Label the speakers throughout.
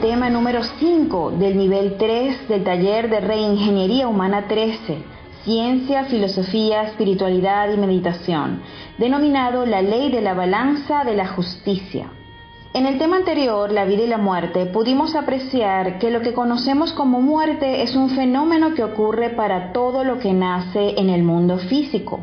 Speaker 1: Tema número 5 del nivel 3 del taller de Reingeniería Humana 13, Ciencia, Filosofía, Espiritualidad y Meditación, denominado la Ley de la Balanza de la Justicia. En el tema anterior, la vida y la muerte, pudimos apreciar que lo que conocemos como muerte es un fenómeno que ocurre para todo lo que nace en el mundo físico.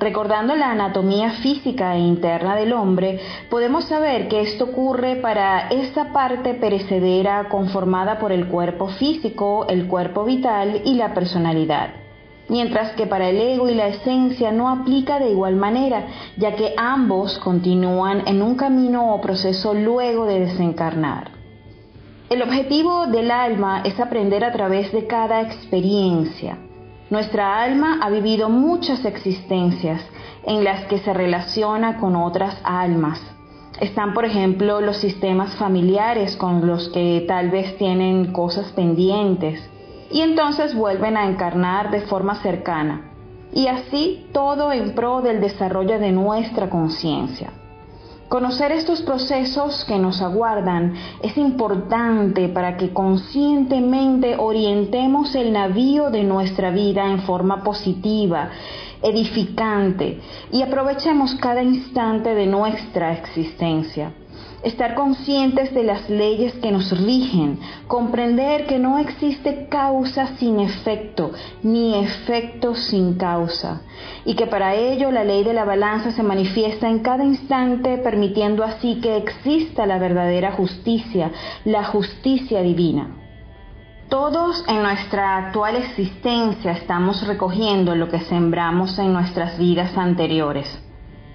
Speaker 1: Recordando la anatomía física e interna del hombre, podemos saber que esto ocurre para esa parte perecedera conformada por el cuerpo físico, el cuerpo vital y la personalidad. Mientras que para el ego y la esencia no aplica de igual manera, ya que ambos continúan en un camino o proceso luego de desencarnar. El objetivo del alma es aprender a través de cada experiencia, nuestra alma ha vivido muchas existencias en las que se relaciona con otras almas. Están, por ejemplo, los sistemas familiares con los que tal vez tienen cosas pendientes y entonces vuelven a encarnar de forma cercana. Y así todo en pro del desarrollo de nuestra conciencia. Conocer estos procesos que nos aguardan es importante para que conscientemente orientemos el navío de nuestra vida en forma positiva, edificante y aprovechemos cada instante de nuestra existencia estar conscientes de las leyes que nos rigen, comprender que no existe causa sin efecto, ni efecto sin causa, y que para ello la ley de la balanza se manifiesta en cada instante, permitiendo así que exista la verdadera justicia, la justicia divina. Todos en nuestra actual existencia estamos recogiendo lo que sembramos en nuestras vidas anteriores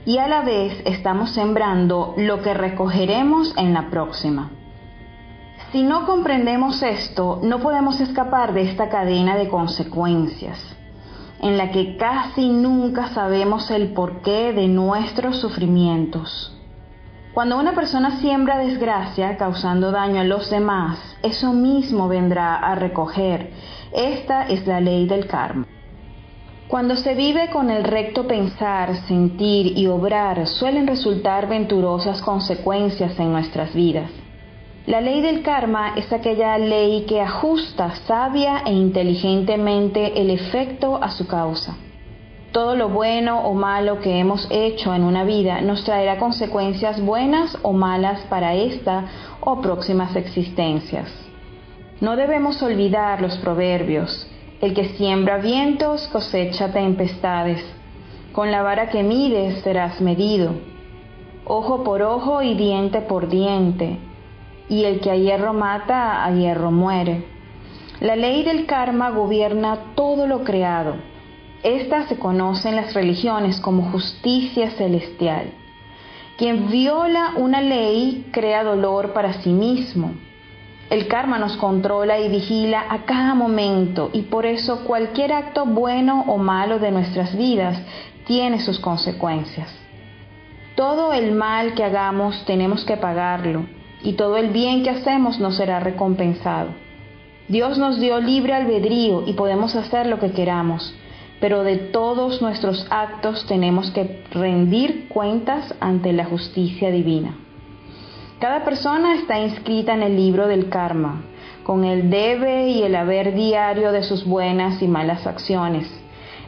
Speaker 1: y a la vez estamos sembrando lo que recogeremos en la próxima. Si no comprendemos esto, no podemos escapar de esta cadena de consecuencias, en la que casi nunca sabemos el porqué de nuestros sufrimientos. Cuando una persona siembra desgracia causando daño a los demás, eso mismo vendrá a recoger. Esta es la ley del karma. Cuando se vive con el recto pensar, sentir y obrar, suelen resultar venturosas consecuencias en nuestras vidas. La ley del karma es aquella ley que ajusta sabia e inteligentemente el efecto a su causa. Todo lo bueno o malo que hemos hecho en una vida nos traerá consecuencias buenas o malas para esta o próximas existencias. No debemos olvidar los proverbios, el que siembra vientos cosecha tempestades. Con la vara que mides serás medido. Ojo por ojo y diente por diente. Y el que a hierro mata, a hierro muere. La ley del karma gobierna todo lo creado. Esta se conoce en las religiones como justicia celestial. Quien viola una ley crea dolor para sí mismo el karma nos controla y vigila a cada momento y por eso cualquier acto bueno o malo de nuestras vidas tiene sus consecuencias. Todo el mal que hagamos tenemos que pagarlo y todo el bien que hacemos nos será recompensado. Dios nos dio libre albedrío y podemos hacer lo que queramos, pero de todos nuestros actos tenemos que rendir cuentas ante la justicia divina. Cada persona está inscrita en el libro del karma, con el debe y el haber diario de sus buenas y malas acciones.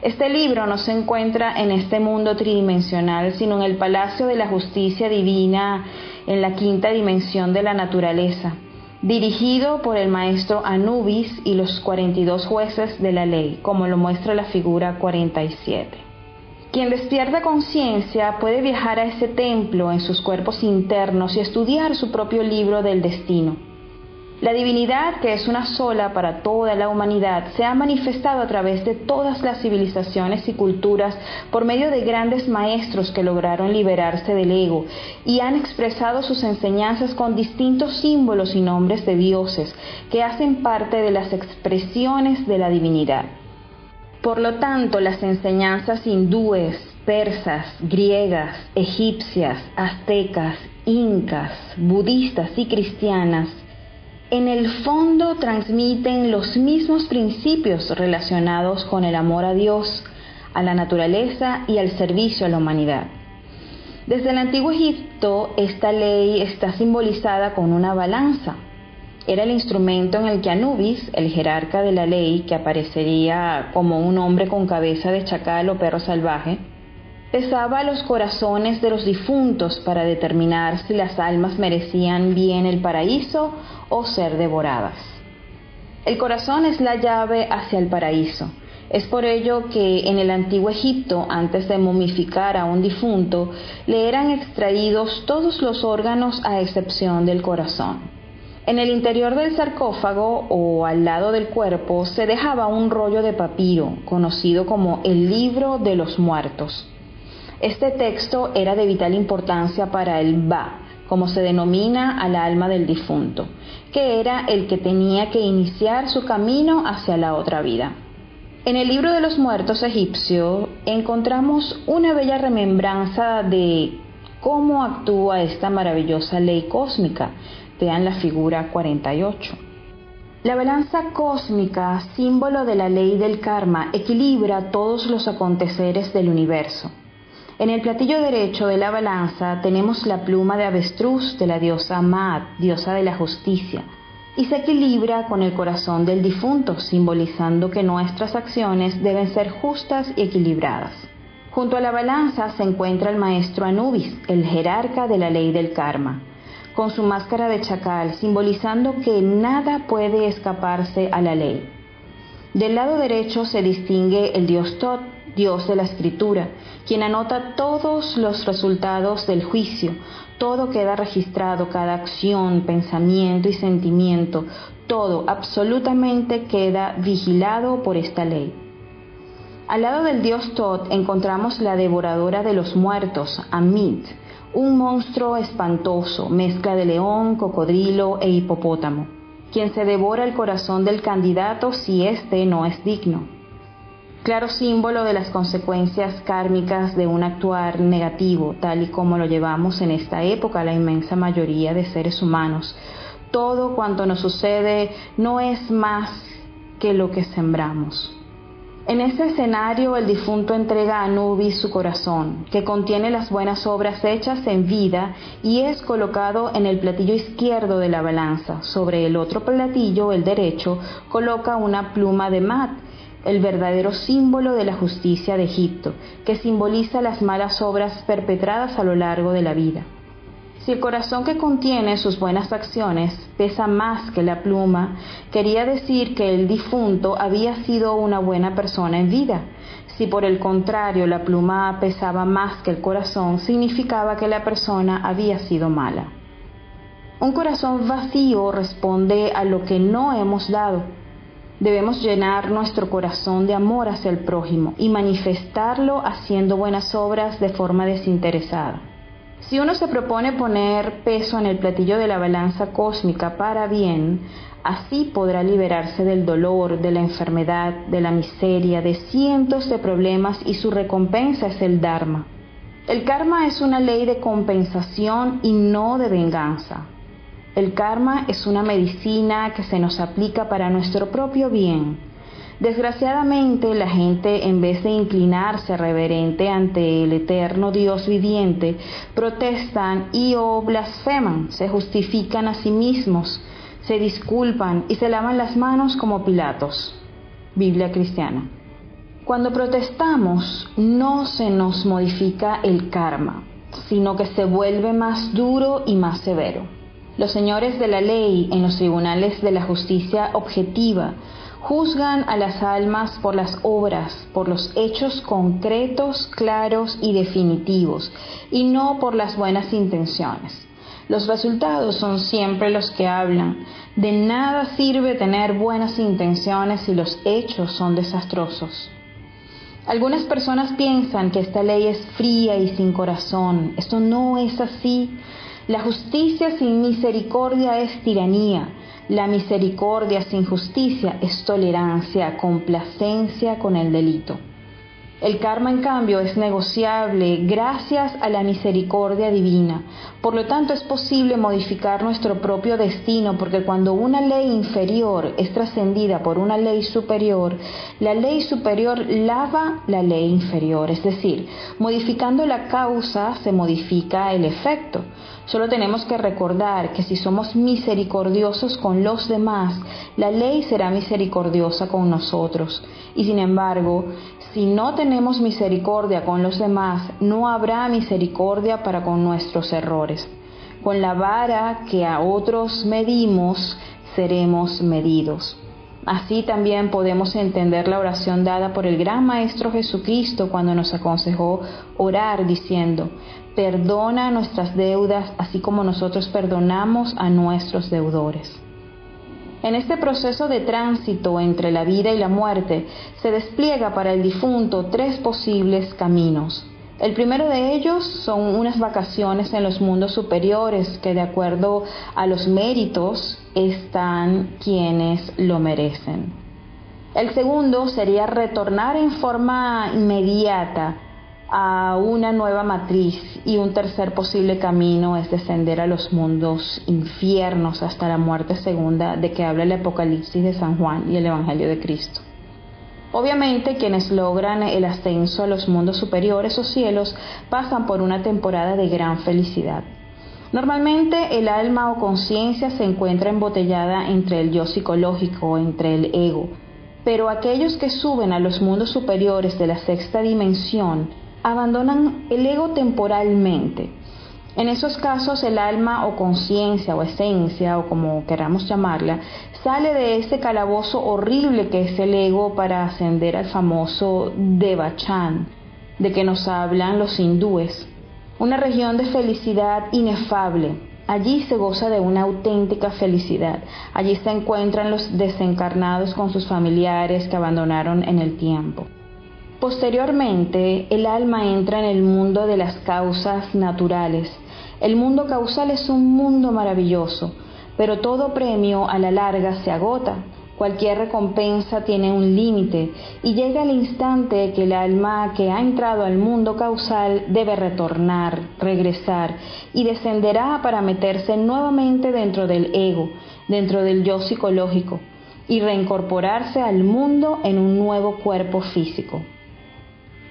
Speaker 1: Este libro no se encuentra en este mundo tridimensional, sino en el palacio de la justicia divina, en la quinta dimensión de la naturaleza, dirigido por el maestro Anubis y los 42 jueces de la ley, como lo muestra la figura 47. Quien despierta conciencia puede viajar a ese templo en sus cuerpos internos y estudiar su propio libro del destino. La divinidad, que es una sola para toda la humanidad, se ha manifestado a través de todas las civilizaciones y culturas por medio de grandes maestros que lograron liberarse del ego y han expresado sus enseñanzas con distintos símbolos y nombres de dioses que hacen parte de las expresiones de la divinidad. Por lo tanto, las enseñanzas hindúes, persas, griegas, egipcias, aztecas, incas, budistas y cristianas en el fondo transmiten los mismos principios relacionados con el amor a Dios, a la naturaleza y al servicio a la humanidad. Desde el antiguo Egipto, esta ley está simbolizada con una balanza. Era el instrumento en el que Anubis, el jerarca de la ley, que aparecería como un hombre con cabeza de chacal o perro salvaje, pesaba los corazones de los difuntos para determinar si las almas merecían bien el paraíso o ser devoradas. El corazón es la llave hacia el paraíso. Es por ello que en el antiguo Egipto, antes de momificar a un difunto, le eran extraídos todos los órganos a excepción del corazón. En el interior del sarcófago o al lado del cuerpo se dejaba un rollo de papiro, conocido como el libro de los muertos. Este texto era de vital importancia para el Ba, como se denomina al alma del difunto, que era el que tenía que iniciar su camino hacia la otra vida. En el libro de los muertos egipcio encontramos una bella remembranza de cómo actúa esta maravillosa ley cósmica. Vean la figura 48. La balanza cósmica, símbolo de la ley del karma, equilibra todos los aconteceres del universo. En el platillo derecho de la balanza tenemos la pluma de avestruz de la diosa Maat, diosa de la justicia, y se equilibra con el corazón del difunto, simbolizando que nuestras acciones deben ser justas y equilibradas. Junto a la balanza se encuentra el maestro Anubis, el jerarca de la ley del karma, con su máscara de chacal, simbolizando que nada puede escaparse a la ley. Del lado derecho se distingue el dios Tot, dios de la escritura, quien anota todos los resultados del juicio. Todo queda registrado, cada acción, pensamiento y sentimiento, todo absolutamente queda vigilado por esta ley. Al lado del dios Tot encontramos la devoradora de los muertos, Amit, un monstruo espantoso, mezcla de león, cocodrilo e hipopótamo, quien se devora el corazón del candidato si éste no es digno claro símbolo de las consecuencias kármicas de un actuar negativo, tal y como lo llevamos en esta época la inmensa mayoría de seres humanos. Todo cuanto nos sucede no es más que lo que sembramos. En este escenario el difunto entrega a Anubis su corazón, que contiene las buenas obras hechas en vida y es colocado en el platillo izquierdo de la balanza. Sobre el otro platillo, el derecho, coloca una pluma de mat, el verdadero símbolo de la justicia de Egipto, que simboliza las malas obras perpetradas a lo largo de la vida. Si el corazón que contiene sus buenas acciones pesa más que la pluma, quería decir que el difunto había sido una buena persona en vida. Si por el contrario la pluma pesaba más que el corazón, significaba que la persona había sido mala. Un corazón vacío responde a lo que no hemos dado, Debemos llenar nuestro corazón de amor hacia el prójimo y manifestarlo haciendo buenas obras de forma desinteresada. Si uno se propone poner peso en el platillo de la balanza cósmica para bien, así podrá liberarse del dolor, de la enfermedad, de la miseria, de cientos de problemas y su recompensa es el Dharma. El karma es una ley de compensación y no de venganza. El karma es una medicina que se nos aplica para nuestro propio bien. Desgraciadamente la gente en vez de inclinarse reverente ante el eterno Dios viviente, protestan y o blasfeman, se justifican a sí mismos, se disculpan y se lavan las manos como Pilatos. Biblia cristiana. Cuando protestamos no se nos modifica el karma, sino que se vuelve más duro y más severo. Los señores de la ley en los tribunales de la justicia objetiva juzgan a las almas por las obras, por los hechos concretos, claros y definitivos, y no por las buenas intenciones. Los resultados son siempre los que hablan. De nada sirve tener buenas intenciones si los hechos son desastrosos. Algunas personas piensan que esta ley es fría y sin corazón. Esto no es así. La justicia sin misericordia es tiranía. La misericordia sin justicia es tolerancia, complacencia con el delito. El karma, en cambio, es negociable gracias a la misericordia divina. Por lo tanto, es posible modificar nuestro propio destino porque cuando una ley inferior es trascendida por una ley superior, la ley superior lava la ley inferior. Es decir, modificando la causa se modifica el efecto. Solo tenemos que recordar que si somos misericordiosos con los demás, la ley será misericordiosa con nosotros. Y sin embargo, si no tenemos misericordia con los demás, no habrá misericordia para con nuestros errores. Con la vara que a otros medimos, seremos medidos. Así también podemos entender la oración dada por el gran Maestro Jesucristo cuando nos aconsejó orar diciendo, perdona nuestras deudas así como nosotros perdonamos a nuestros deudores. En este proceso de tránsito entre la vida y la muerte se despliega para el difunto tres posibles caminos. El primero de ellos son unas vacaciones en los mundos superiores que de acuerdo a los méritos están quienes lo merecen. El segundo sería retornar en forma inmediata a una nueva matriz y un tercer posible camino es descender a los mundos infiernos hasta la muerte segunda de que habla el Apocalipsis de San Juan y el Evangelio de Cristo. Obviamente quienes logran el ascenso a los mundos superiores o cielos pasan por una temporada de gran felicidad. Normalmente el alma o conciencia se encuentra embotellada entre el yo psicológico, entre el ego, pero aquellos que suben a los mundos superiores de la sexta dimensión abandonan el ego temporalmente. En esos casos el alma o conciencia o esencia o como queramos llamarla sale de ese calabozo horrible que es el ego para ascender al famoso Devachan de que nos hablan los hindúes, una región de felicidad inefable. Allí se goza de una auténtica felicidad. Allí se encuentran los desencarnados con sus familiares que abandonaron en el tiempo. Posteriormente, el alma entra en el mundo de las causas naturales. El mundo causal es un mundo maravilloso, pero todo premio a la larga se agota. Cualquier recompensa tiene un límite y llega el instante que el alma que ha entrado al mundo causal debe retornar, regresar y descenderá para meterse nuevamente dentro del ego, dentro del yo psicológico y reincorporarse al mundo en un nuevo cuerpo físico.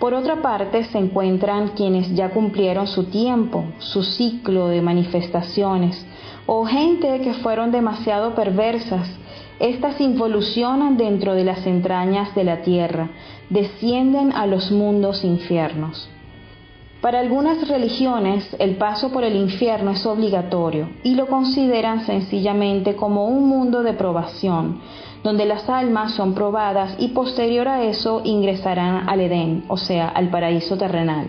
Speaker 1: Por otra parte, se encuentran quienes ya cumplieron su tiempo, su ciclo de manifestaciones, o gente que fueron demasiado perversas. Estas involucionan dentro de las entrañas de la tierra, descienden a los mundos infiernos. Para algunas religiones el paso por el infierno es obligatorio y lo consideran sencillamente como un mundo de probación, donde las almas son probadas y posterior a eso ingresarán al Edén, o sea, al paraíso terrenal.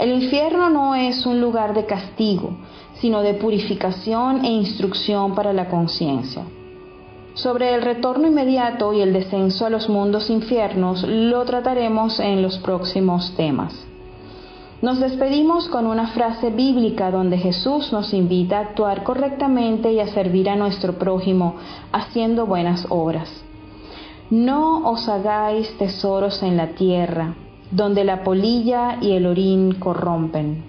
Speaker 1: El infierno no es un lugar de castigo, sino de purificación e instrucción para la conciencia. Sobre el retorno inmediato y el descenso a los mundos infiernos lo trataremos en los próximos temas. Nos despedimos con una frase bíblica donde Jesús nos invita a actuar correctamente y a servir a nuestro prójimo haciendo buenas obras. No os hagáis tesoros en la tierra, donde la polilla y el orín corrompen,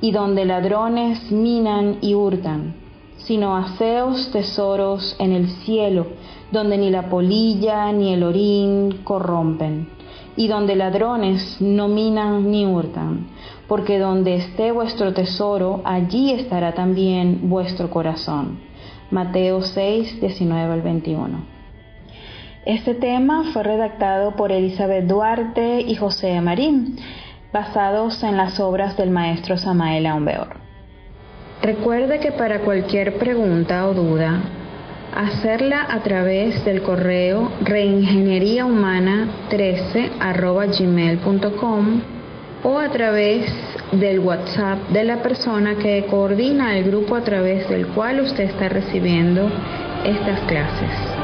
Speaker 1: y donde ladrones minan y hurtan, sino haceos tesoros en el cielo, donde ni la polilla ni el orín corrompen, y donde ladrones no minan ni hurtan, porque donde esté vuestro tesoro, allí estará también vuestro corazón. Mateo 6, 19 al 21. Este tema fue redactado por Elizabeth Duarte y José Marín, basados en las obras del maestro Samael Aumbeor. Recuerde que para cualquier pregunta o duda, hacerla a través del correo reingenieriahumana13 o a través del WhatsApp de la persona que coordina el grupo a través del cual usted está recibiendo estas clases.